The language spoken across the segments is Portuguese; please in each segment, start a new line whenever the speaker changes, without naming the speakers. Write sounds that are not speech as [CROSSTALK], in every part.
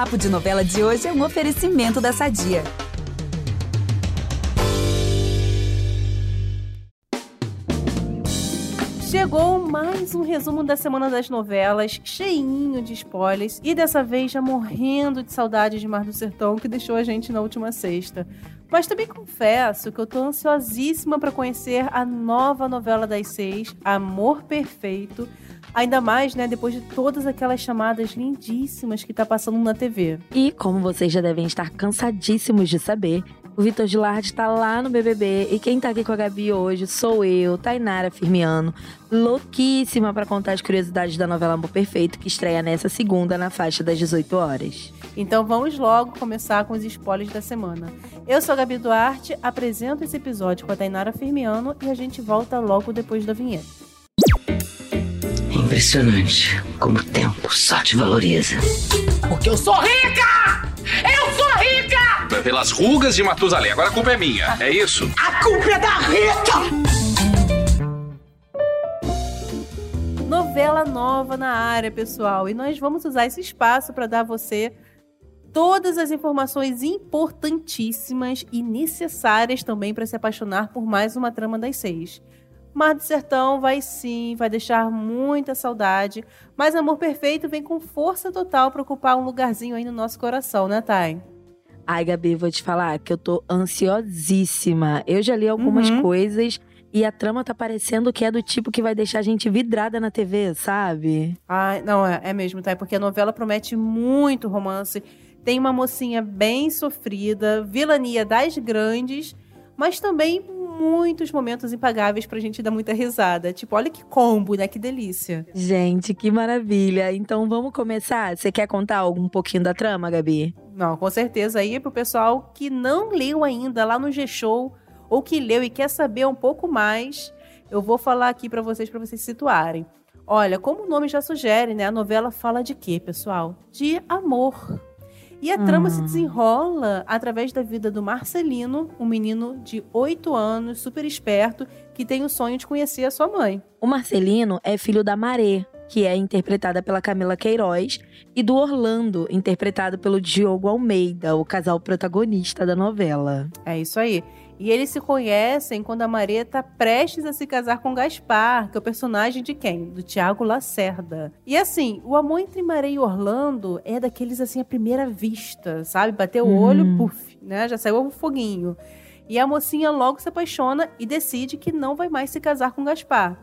Papo de Novela de hoje é um oferecimento da Sadia.
Chegou mais um resumo da semana das novelas, cheinho de spoilers, e dessa vez já morrendo de saudade de Mar do Sertão, que deixou a gente na última sexta. Mas também confesso que eu tô ansiosíssima para conhecer a nova novela das seis, Amor Perfeito. Ainda mais, né, depois de todas aquelas chamadas lindíssimas que tá passando na TV.
E como vocês já devem estar cansadíssimos de saber, o Vitor Gilardi tá lá no BBB e quem tá aqui com a Gabi hoje sou eu, Tainara Firmiano, louquíssima para contar as curiosidades da novela Amor Perfeito que estreia nessa segunda na faixa das 18 horas.
Então vamos logo começar com os spoilers da semana. Eu sou a Gabi Duarte, apresento esse episódio com a Tainara Firmiano e a gente volta logo depois da vinheta.
Impressionante como o tempo só te valoriza.
Porque eu sou rica! Eu sou rica!
Pelas rugas de Matusalém. Agora a culpa é minha, é isso?
A culpa é da Rita!
Novela nova na área, pessoal. E nós vamos usar esse espaço para dar a você todas as informações importantíssimas e necessárias também para se apaixonar por mais uma trama das seis. Mar do Sertão vai sim, vai deixar muita saudade, mas Amor Perfeito vem com força total para ocupar um lugarzinho aí no nosso coração, né, Thay?
Ai, Gabi, vou te falar que eu tô ansiosíssima. Eu já li algumas
Uhum.
coisas e a trama tá parecendo que é do tipo que vai deixar a gente vidrada na TV, sabe?
Ai, não, é, é mesmo, Thay, porque a novela promete muito romance. Tem uma mocinha bem sofrida, vilania das grandes, mas também muitos momentos impagáveis pra gente dar muita risada. Tipo, olha que combo, né? Que delícia.
Gente, que maravilha. Então vamos começar? Você quer contar algum pouquinho da trama, Gabi?
Não, com certeza aí pro pessoal que não leu ainda lá no G-Show ou que leu e quer saber um pouco mais, eu vou falar aqui pra vocês para vocês se situarem. Olha, como o nome já sugere, né? A novela fala de quê, pessoal? De amor. E a trama se
Hum.
desenrola através da vida do Marcelino, um menino de 8 anos, super esperto, que tem o sonho de conhecer a sua mãe.
O Marcelino é filho da Maré, que é interpretada pela Camila Queiroz, e do Orlando, interpretado pelo Diogo Almeida, o casal protagonista da novela.
É isso aí. E eles se conhecem quando a Maria tá prestes a se casar com Gaspar, que é o personagem de quem? Do Tiago Lacerda. E assim, o amor entre Maria e Orlando é daqueles assim à primeira vista, sabe? Bateu o
Hum.
olho, puf, né? Já saiu o foguinho. E a mocinha logo se apaixona e decide que não vai mais se casar com Gaspar.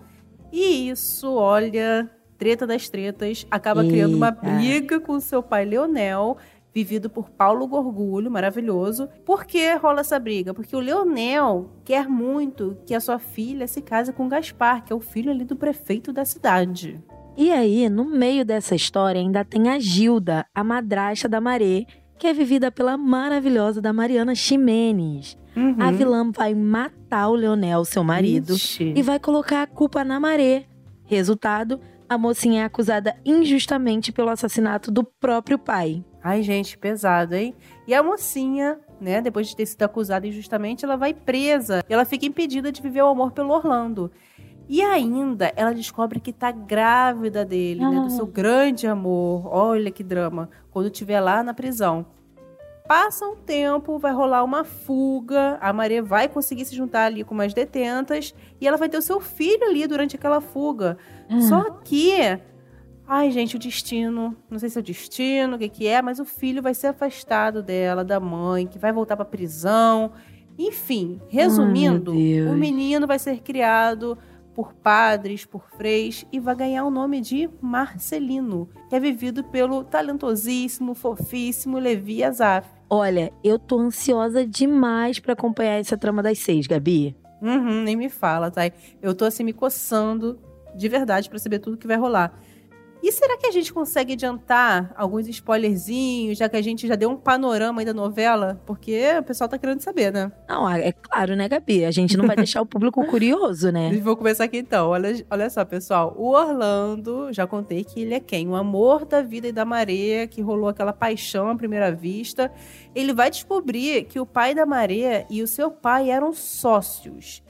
E isso, olha, treta das tretas, acaba criando uma
Eita.
briga com seu pai Leonel, vivido por Paulo Gorgulho, maravilhoso. Por que rola essa briga? Porque o Leonel quer muito que a sua filha se case com Gaspar, que é o filho ali do prefeito da cidade.
E aí, no meio dessa história, ainda tem a Gilda, a madrasta da Maré, que é vivida pela maravilhosa da Mariana Ximenes. A vilã vai matar o Leonel, seu marido,
Ixi.
e vai colocar a culpa na Maré. Resultado, a mocinha é acusada injustamente pelo assassinato do próprio pai.
Ai, gente, pesado, hein? E a mocinha, né, depois de ter sido acusada injustamente, ela vai presa. Ela fica impedida de viver o amor pelo Orlando. E ainda ela descobre que tá grávida dele, né? Do
Ah.
seu grande amor. Olha que drama. Quando estiver lá na prisão. Passa um tempo, vai rolar uma fuga. A Maria vai conseguir se juntar ali com umas detentas. E ela vai ter o seu filho ali durante aquela fuga. Só que. Ai, gente, o destino. Não sei se é o destino, o que, que é, mas o filho vai ser afastado dela, da mãe, que vai voltar pra prisão. Enfim, resumindo,
Deus.
o menino vai ser criado por padres, por freis e vai ganhar o nome de Marcelino, que é vivido pelo talentosíssimo, fofíssimo Levi Azaf.
Olha, eu tô ansiosa demais pra acompanhar essa trama das seis, Gabi.
Uhum, nem me fala, tá? Eu tô assim me coçando de verdade pra saber tudo que vai rolar. E será que a gente consegue adiantar alguns spoilerzinhos, já que a gente já deu um panorama aí da novela? Porque o pessoal tá querendo saber, né?
Não, é claro, né, Gabi? A gente não vai deixar o público [LAUGHS] curioso, né?
Vou começar aqui então. Olha, olha só, pessoal. O Orlando, já contei que ele é quem? O amor da vida e da Maria, que rolou aquela paixão à primeira vista. Ele vai descobrir que o pai da Maria e o seu pai eram sócios.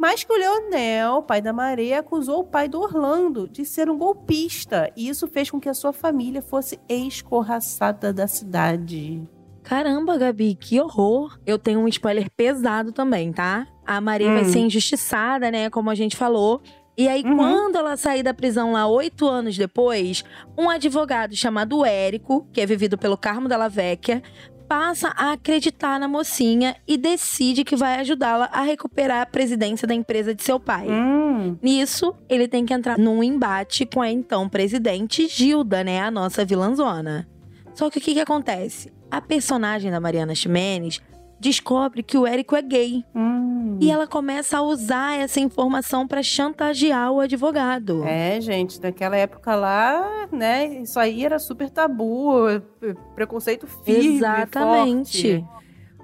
Mas que o Leonel, pai da Maria, acusou o pai do Orlando de ser um golpista. E isso fez com que a sua família fosse escorraçada da cidade.
Caramba, Gabi, que horror. Eu tenho um spoiler pesado também, tá? A Maria vai
Hum.
ser injustiçada, né? Como a gente falou. E aí,
Uhum.
quando ela sair da prisão lá oito anos depois, um advogado chamado Érico, que é vivido pelo Carmo Della Vecchia, passa a acreditar na mocinha e decide que vai ajudá-la a recuperar a presidência da empresa de seu pai.
Hum.
Nisso, ele tem que entrar num embate com a então presidente Gilda, né? A nossa vilãzona. Só que o que, que acontece? A personagem da Mariana Ximenes descobre que o Érico é gay.
Hum.
E ela começa a usar essa informação pra chantagear o advogado.
É, gente, naquela época lá, né, isso aí era super tabu, preconceito firme,
Exatamente.
forte.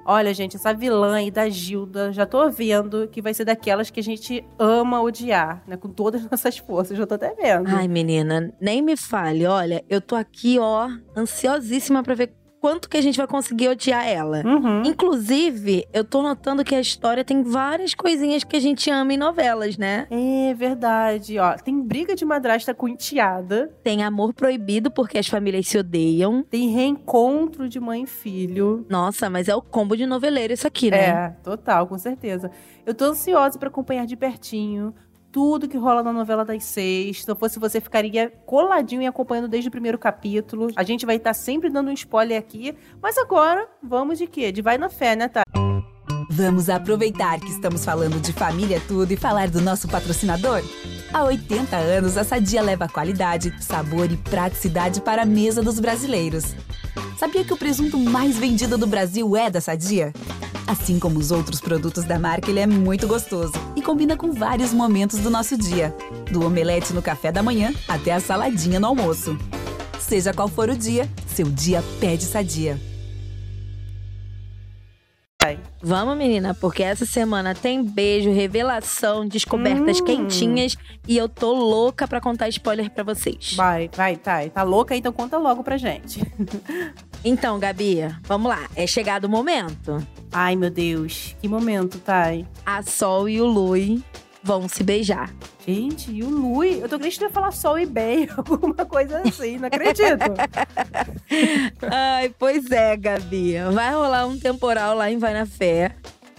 Olha, gente, essa vilã aí da Gilda, já tô vendo que vai ser daquelas que a gente ama odiar, né, com todas as nossas forças, já tô até vendo.
Ai, menina, nem me fale. Olha, eu tô aqui, ó, ansiosíssima pra ver quanto que a gente vai conseguir odiar ela.
Uhum.
Inclusive, eu tô notando que a história tem várias coisinhas que a gente ama em novelas, né?
É verdade, ó, tem briga de madrasta com enteada,
Tem amor proibido porque as famílias se odeiam.
tem reencontro de mãe e filho.
Nossa, mas é o combo de noveleiro isso aqui, né?
É, total, com certeza. Eu tô ansiosa pra acompanhar de pertinho tudo que rola na novela das seis. Se eu fosse você, ficaria coladinho e acompanhando desde o primeiro capítulo. A gente vai estar sempre dando um spoiler aqui. Mas agora, vamos de quê? De vai na fé, né, tá?
Vamos aproveitar que estamos falando de família tudo e falar do nosso patrocinador? Há 80 anos, a Sadia leva qualidade, sabor e praticidade para a mesa dos brasileiros. Sabia que o presunto mais vendido do Brasil é da Sadia? Assim como os outros produtos da marca, ele é muito gostoso e combina com vários momentos do nosso dia, do omelete no café da manhã até a saladinha no almoço. Seja qual for o dia, seu dia pede Sadia.
Vamos, menina, porque essa semana tem beijo, revelação, descobertas
Hum.
quentinhas e eu tô louca pra contar spoiler pra vocês.
Vai, vai, tá. Tá louca? Então conta logo pra gente. [LAUGHS]
Então, Gabi, vamos lá. É chegado o momento.
Ai, meu Deus. Que momento, Thay.
A Sol e o Lui vão se beijar.
Gente, e o Lui? Eu tô que ia falar sol e bem, [LAUGHS] alguma coisa assim, não acredito. [LAUGHS]
Ai, pois é, Gabi. Vai rolar um temporal lá em Vai na Fé.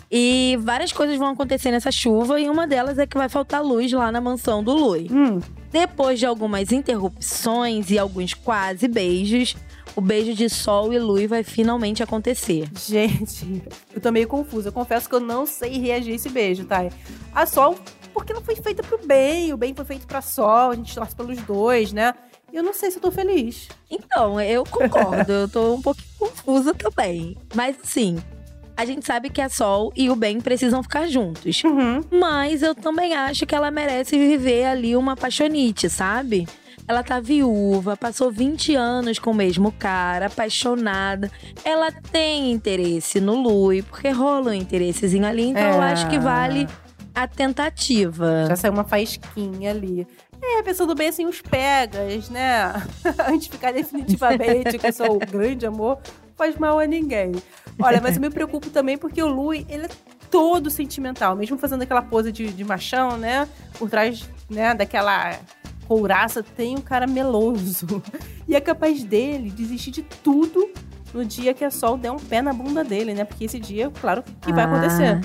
E várias coisas vão acontecer nessa chuva, e uma delas é que vai faltar luz lá na mansão do Lui.
hum,
Depois de algumas interrupções e alguns quase beijos, o beijo de Sol e Lui vai finalmente acontecer.
gente, eu tô meio confusa. Eu confesso que eu não sei reagir a esse beijo, Thay. A Sol, porque ela foi feita pro bem, o bem foi feito pra Sol, a gente torce pelos dois, né? E eu não sei se eu tô feliz.
Então, eu concordo, eu tô um pouquinho confusa também. Mas assim, a gente sabe que a Sol e o Ben precisam ficar juntos.
Uhum.
Mas eu também acho que ela merece viver ali uma paixonite, sabe? Ela tá viúva, passou 20 anos com o mesmo cara, apaixonada. Ela tem interesse no Lui, porque rola um interessezinho ali, então eu
É.
acho que vale a tentativa.
Já saiu uma faísquinha ali. É, pensando bem assim, os pegas, né? [LAUGHS] Antes de ficar definitivamente [LAUGHS] com o seu grande amor, faz mal a ninguém. Olha, mas eu me preocupo também porque o Lui, ele é todo sentimental, mesmo fazendo aquela pose de, de machão, né? Por trás, né, daquela couraça, tem um cara meloso. E é capaz dele desistir de tudo no dia que a Sol der um pé na bunda dele, né? Porque esse dia, claro, que vai
Ah,
acontecer.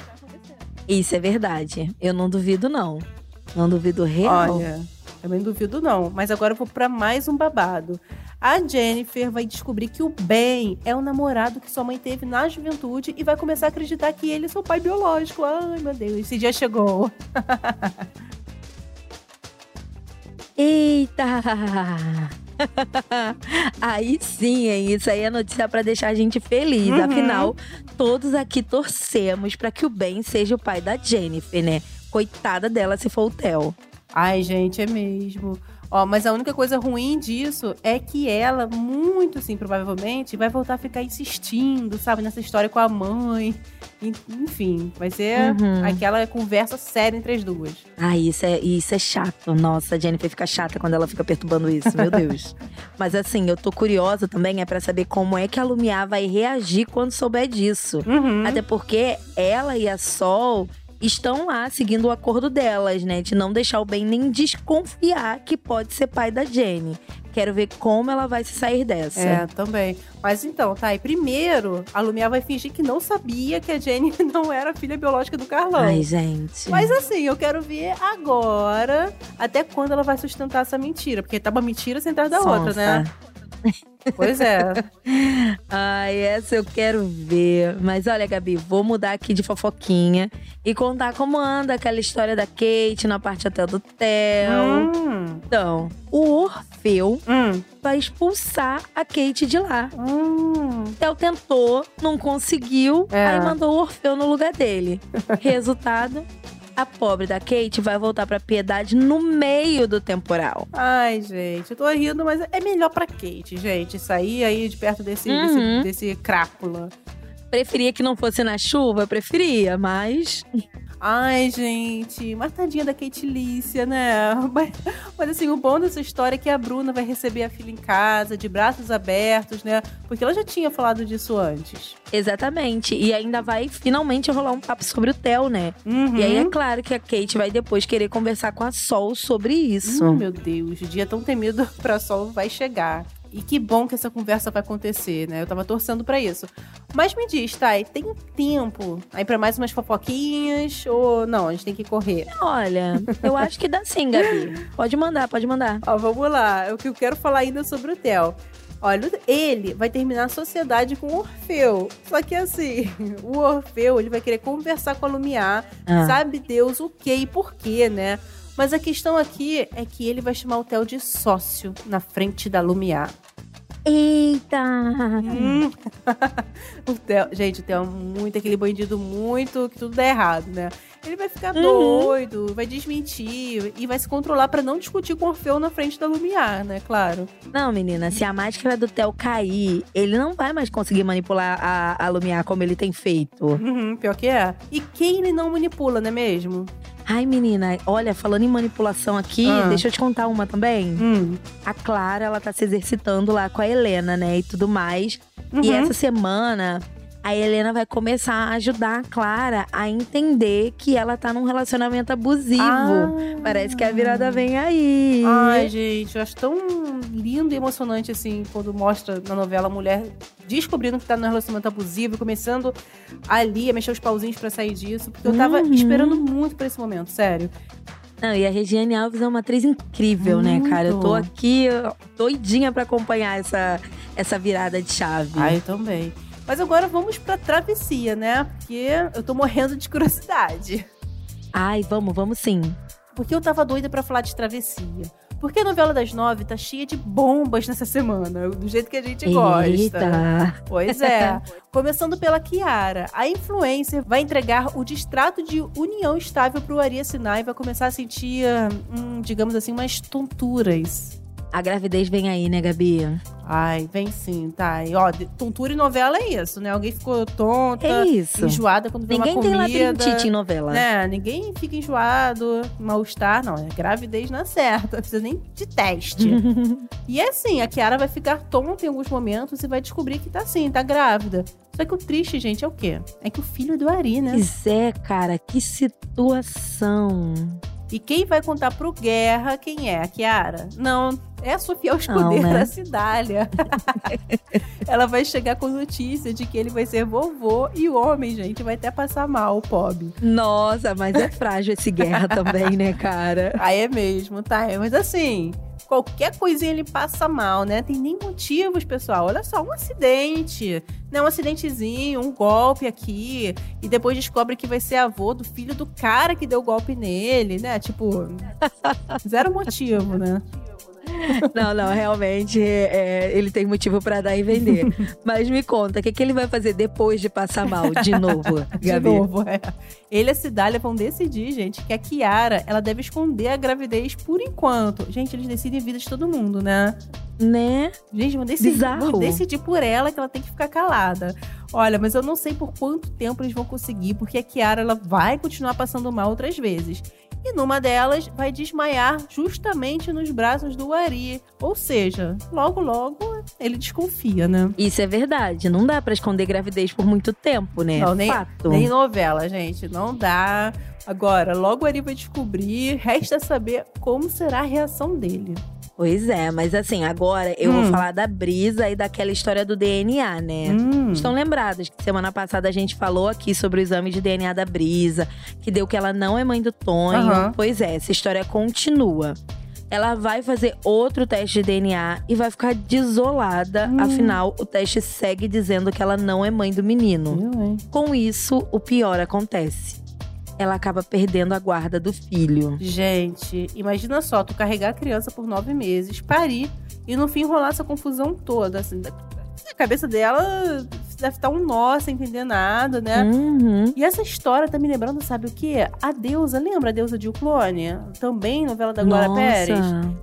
Isso é verdade. Eu não duvido, não. Não duvido real.
Olha, também não duvido não. Mas agora eu vou pra mais um babado. A Jennifer vai descobrir que o Ben é o namorado que sua mãe teve na juventude e vai começar a acreditar que ele é seu pai biológico. Ai, meu Deus, esse dia chegou. [LAUGHS]
Eita! [LAUGHS] aí sim, hein? Isso aí é notícia pra deixar a gente feliz.
Uhum.
Afinal, todos aqui torcemos pra que o Ben seja o pai da Jennifer, né? Coitada dela se for o Theo.
Ai, gente, é mesmo. Ó, mas a única coisa ruim disso é que ela, muito assim, provavelmente, vai voltar a ficar insistindo, sabe, nessa história com a mãe. En- Enfim, vai ser
Uhum.
aquela conversa séria entre as duas.
Ai, isso é, isso é chato. Nossa, a Jennifer fica chata quando ela fica perturbando isso, meu Deus. [LAUGHS] Mas assim, eu tô curiosa também é pra saber como é que a Lumiar vai reagir quando souber disso.
Uhum.
Até porque ela e a Sol estão lá seguindo o acordo delas, né? De não deixar o Ben nem desconfiar que pode ser pai da Jenny. Quero ver como ela vai se sair dessa.
É, também. Mas então, tá. E primeiro, a Lumiar vai fingir que não sabia que a Jenny [LAUGHS] não era filha biológica do Carlão.
Ai, gente.
Mas assim, eu quero ver agora até quando ela vai sustentar essa mentira. Porque tá uma mentira sem trás da outra, né? Pois é.
Ai, essa eu quero ver. Mas olha, Gabi, vou mudar aqui de fofoquinha e contar como anda aquela história da Kate na parte até do Theo.
Hum,
Então, o Orfeu
hum,
vai expulsar a Kate de lá.
hum.
Theo tentou, não conseguiu,
É.
aí mandou o Orfeu no lugar dele. [LAUGHS] Resultado, a pobre da Kate vai voltar pra Piedade no meio do temporal.
Ai, gente, eu tô rindo, mas é melhor pra Kate, gente, sair aí de perto desse,
Uhum.
desse, desse crápula.
Preferia que não fosse na chuva, preferia, mas
Ai, gente, mas tadinha da Kate Lícia, né? [LAUGHS] Mas, mas assim, o bom dessa história é que a Bruna vai receber a filha em casa, de braços abertos, né? Porque ela já tinha falado disso antes.
Exatamente. E ainda vai finalmente rolar um papo sobre o Theo, né?
Uhum.
E aí é claro que a Kate vai depois querer conversar com a Sol sobre isso.
Hum, meu Deus, o dia tão temido [LAUGHS] pra Sol vai chegar. E que bom que essa conversa vai acontecer, né? Eu tava torcendo pra isso. Mas me diz, Thay, tem tempo aí pra mais umas fofoquinhas? Ou não, a gente tem que correr?
Olha, eu acho que dá sim, Gabi. Pode mandar, pode mandar.
Ó, vamos lá. O que eu quero falar ainda sobre o Theo. Olha, ele vai terminar a sociedade com o Orfeu. Só que assim, [LAUGHS] o Orfeu, ele vai querer conversar com a Lumiar.
Ah.
Sabe Deus o que e por quê, né? Mas a questão aqui é que ele vai chamar o Theo de sócio na frente da Lumiar.
Eita!
Hum. [LAUGHS] o Theo, gente, o Theo é muito aquele bandido muito que tudo dá errado, né? Ele vai ficar
Uhum.
doido, vai desmentir e vai se controlar pra não discutir com o Orfeu na frente da Lumiar, né? Claro.
Não, menina, se a máscara do Theo cair, ele não vai mais conseguir manipular a, a Lumiar como ele tem feito.
Uhum, pior que é. E quem ele não manipula, não é mesmo?
Ai, menina, olha, falando em manipulação aqui,
Ah.
deixa eu te contar uma também.
Hum.
A Clara, ela tá se exercitando lá com a Helena, né, e tudo mais. E
Uhum.
essa semana, a Helena vai começar a ajudar a Clara a entender que ela tá num relacionamento abusivo.
Ah.
Parece que a virada vem aí.
Ai, gente, eu acho tão lindo e emocionante, assim, quando mostra na novela a mulher descobrindo que tá num relacionamento abusivo, e começando ali a mexer os pauzinhos pra sair disso. Porque eu tava
Uhum.
esperando muito pra esse momento, sério.
Não, e a Regiane Alves é uma atriz incrível, né, cara? Eu tô
Muito.
aqui doidinha pra acompanhar essa, essa virada de chave.
Ah, eu também. Mas agora vamos pra travessia, né? Porque eu tô morrendo de curiosidade.
Ai, vamos, vamos sim.
Porque eu tava doida pra falar de travessia. Porque a novela das nove tá cheia de bombas nessa semana, do jeito que a gente gosta.
Eita.
Pois é. Começando pela Kiara. A influencer vai entregar o distrato de união estável pro Ari assinar e vai começar a sentir, hum, digamos assim, umas tonturas.
A gravidez vem aí, né, Gabi?
Ai, vem sim, tá. E, ó, tontura em novela é isso, né? Alguém ficou tonta,
É isso.
enjoada quando vê
Ninguém
uma
tem
comida.
labirintite em novela.
Né? Ninguém fica enjoado, mal-estar, não. É gravidez na certa, [LAUGHS] não precisa nem de teste. [LAUGHS] e é assim, a Kiara vai ficar tonta em alguns momentos e vai descobrir que tá assim, tá grávida. Só que o triste, gente, é o quê? É que o filho é do Ari, né?
Pois é, cara, que situação.
E quem vai contar pro Guerra quem é? A Kiara? Não, é a Sofia Escudeira,
né?
a Cidália. [LAUGHS] Ela vai chegar com notícia de que ele vai ser vovô e o homem, gente, vai até passar mal, o pobre.
Nossa, mas é frágil esse guerra [LAUGHS] também, né, cara?
Aí é mesmo, tá? Mas assim, qualquer coisinha ele passa mal, né? Tem nem motivos, pessoal. Olha só, um acidente, né? Um acidentezinho, um golpe aqui. E depois descobre que vai ser avô do filho do cara que deu o golpe nele, né? Tipo, [LAUGHS] zero motivo, né? [LAUGHS]
Não, não, realmente é, ele tem motivo pra dar e vender. [LAUGHS] Mas me conta, o que, que ele vai fazer depois de passar mal, de novo, [LAUGHS]
De
Gabi?
novo, é. Ele e a Cidália vão decidir, gente, que a Kiara, ela deve esconder a gravidez por enquanto. Gente, eles decidem a vida de todo mundo, né?
Né?
Gente, vão decidir,
Bizarro.
vão decidir por ela que ela tem que ficar calada. Olha, mas eu não sei por quanto tempo eles vão conseguir, porque a Kiara ela vai continuar passando mal outras vezes. E numa delas vai desmaiar justamente nos braços do Ari. Ou seja, logo, logo ele desconfia, né?
Isso é verdade. Não dá pra esconder gravidez por muito tempo, né?
Não, nem,
Fato.
nem novela, gente. Não dá. Agora, logo o Ari vai descobrir, resta saber como será a reação dele.
Pois é, mas assim, agora eu
Hum.
vou falar da brisa e daquela história do DNA, né?
Hum.
Estão lembradas que semana passada a gente falou aqui sobre o exame de DNA da Brisa, que deu que ela não é mãe do Tonho.
Aham.
Pois é, essa história continua. Ela vai fazer outro teste de DNA e vai ficar desolada,
Hum.
afinal o teste segue dizendo que ela não é mãe do menino. Com isso, o pior acontece. Ela acaba perdendo a guarda do filho.
Gente, imagina só, tu carregar a criança por nove meses, parir e no fim rolar essa confusão toda. Assim, a cabeça dela deve estar um nó sem entender nada, né?
Uhum.
E essa história tá me lembrando, sabe o quê? A deusa, lembra a deusa de Clone? Também novela da Glória. Pérez.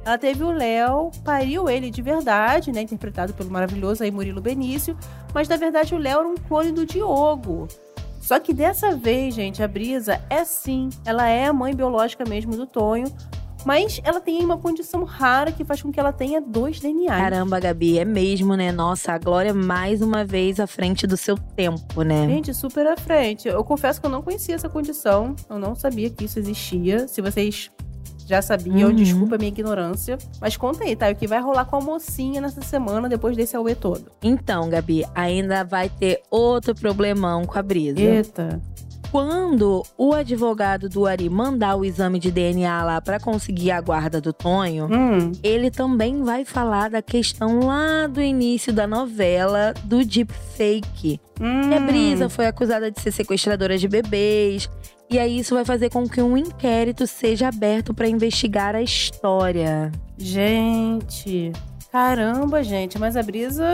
Ela teve o Léo, pariu ele de verdade, né? Interpretado pelo maravilhoso aí Murilo Benício. Mas na verdade o Léo era um clone do Diogo. Só que dessa vez, gente, a Brisa é sim, ela é a mãe biológica mesmo do Tonho. Mas ela tem uma condição rara que faz com que ela tenha dois DNAs.
Caramba, Gabi, é mesmo, né? Nossa, a Glória mais uma vez à frente do seu tempo, né?
Gente, super à frente. Eu confesso que eu não conhecia essa condição. Eu não sabia que isso existia. Se vocês já sabiam,
Uhum.
desculpa a minha ignorância. Mas conta aí, tá? O que vai rolar com a mocinha nessa semana, depois desse auê todo?
Então, Gabi, ainda vai ter outro problemão com a Brisa.
Eita.
Quando o advogado do Ari mandar o exame de DNA lá pra conseguir a guarda do Tonho,
Hum.
ele também vai falar da questão lá do início da novela do deepfake.
Hum.
Que a Brisa foi acusada de ser sequestradora de bebês. E aí isso vai fazer com que um inquérito seja aberto pra investigar a história.
Gente. Caramba, gente. Mas a Brisa,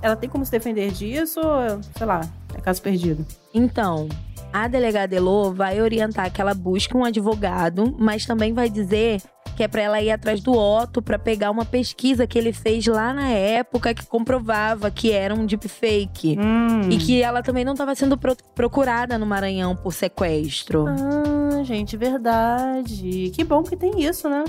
ela tem como se defender disso? ou, Sei lá, é caso perdido.
Então, a delegada Elô vai orientar que ela busque um advogado, mas também vai dizer que é pra ela ir atrás do Otto pra pegar uma pesquisa que ele fez lá na época que comprovava que era um deepfake.
Hum.
E que ela também não estava sendo pro- procurada no Maranhão por sequestro.
Ah, gente, verdade. Que bom que tem isso, né?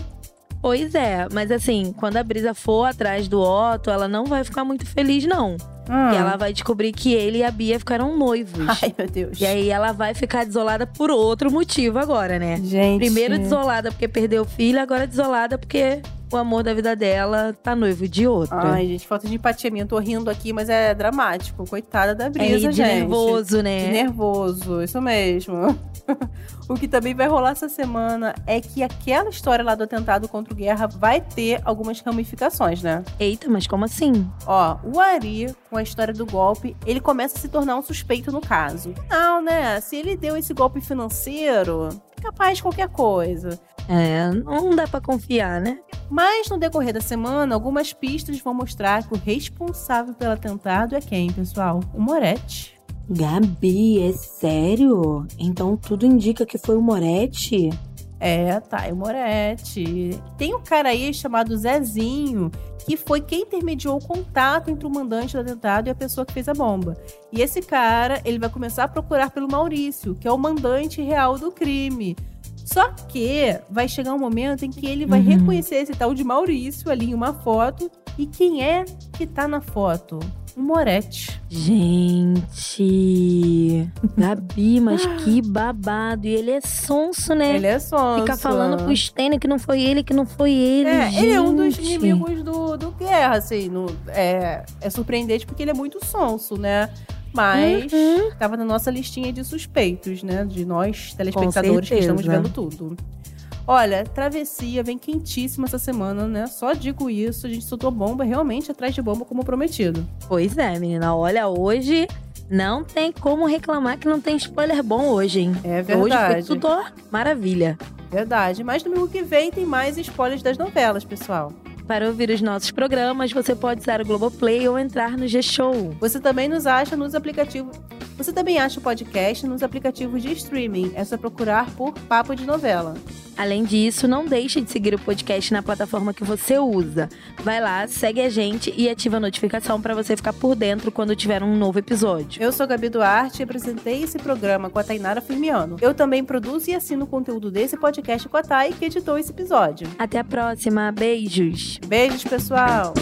Pois é, mas assim, quando a Brisa for atrás do Otto, ela não vai ficar muito feliz, não.
Hum.
E ela vai descobrir que ele e a Bia ficaram noivos. [LAUGHS]
Ai, meu Deus.
E aí ela vai ficar desolada por outro motivo agora, né?
Gente.
Primeiro desolada porque perdeu o filho, agora desolada porque o amor da vida dela tá noivo de outro.
Ai, gente, falta de empatia minha. Eu tô rindo aqui, mas é dramático. Coitada da
é
brisa,
de
gente.
nervoso, né?
De nervoso, isso mesmo. [LAUGHS] o que também vai rolar essa semana é que aquela história lá do atentado contra o Guerra vai ter algumas ramificações, né?
Eita, mas como assim?
Ó, o Ari, com a história do golpe, ele começa a se tornar um suspeito no caso. Não, né? Se ele deu esse golpe financeiro, é capaz de qualquer coisa.
É, não dá pra confiar, né?
Mas no decorrer da semana, algumas pistas vão mostrar que o responsável pelo atentado é quem, pessoal? O Moretti.
Gabi, é sério? Então tudo indica que foi o Moretti?
É, tá, é o Moretti. Tem um cara aí chamado Zezinho, que foi quem intermediou o contato entre o mandante do atentado e a pessoa que fez a bomba. E esse cara, ele vai começar a procurar pelo Maurício, que é o mandante real do crime. Só que vai chegar um momento em que ele vai
Uhum.
reconhecer esse tal de Maurício ali em uma foto. E quem é que tá na foto? O Moretti.
Gente. Gabi, mas que [GASPS] babado. E ele é sonso, né?
Ele é só.
Fica falando pro Stênio que não foi ele, que não foi ele.
É, ele é um dos
gente.
inimigos do, do Guerra, assim. No, é, é surpreendente porque ele é muito sonso, né? Mas
Uhum.
tava na nossa listinha de suspeitos, né? De nós, telespectadores, que estamos vendo tudo. Olha, travessia vem quentíssima essa semana, né? Só digo isso, a gente soltou bomba realmente atrás de bomba como prometido.
Pois é, menina. Olha, hoje não tem como reclamar que não tem spoiler bom hoje, hein?
É
Hoje foi
verdade.
tudo maravilha.
Verdade. Mas domingo que vem tem mais spoilers das novelas, pessoal.
Para ouvir os nossos programas, você pode usar o Globoplay ou entrar no G-Show.
Você também nos acha nos aplicativos. Você também acha o podcast nos aplicativos de streaming. É só procurar por Papo de Novela.
Além disso, não deixe de seguir o podcast na plataforma que você usa. Vai lá, segue a gente e ativa a notificação para você ficar por dentro quando tiver um novo episódio.
Eu sou a Gabi Duarte e apresentei esse programa com a Tainara Firmiano. Eu também produzo e assino o conteúdo desse podcast com a Thay, que editou esse episódio.
Até a próxima, beijos!
Beijos, pessoal!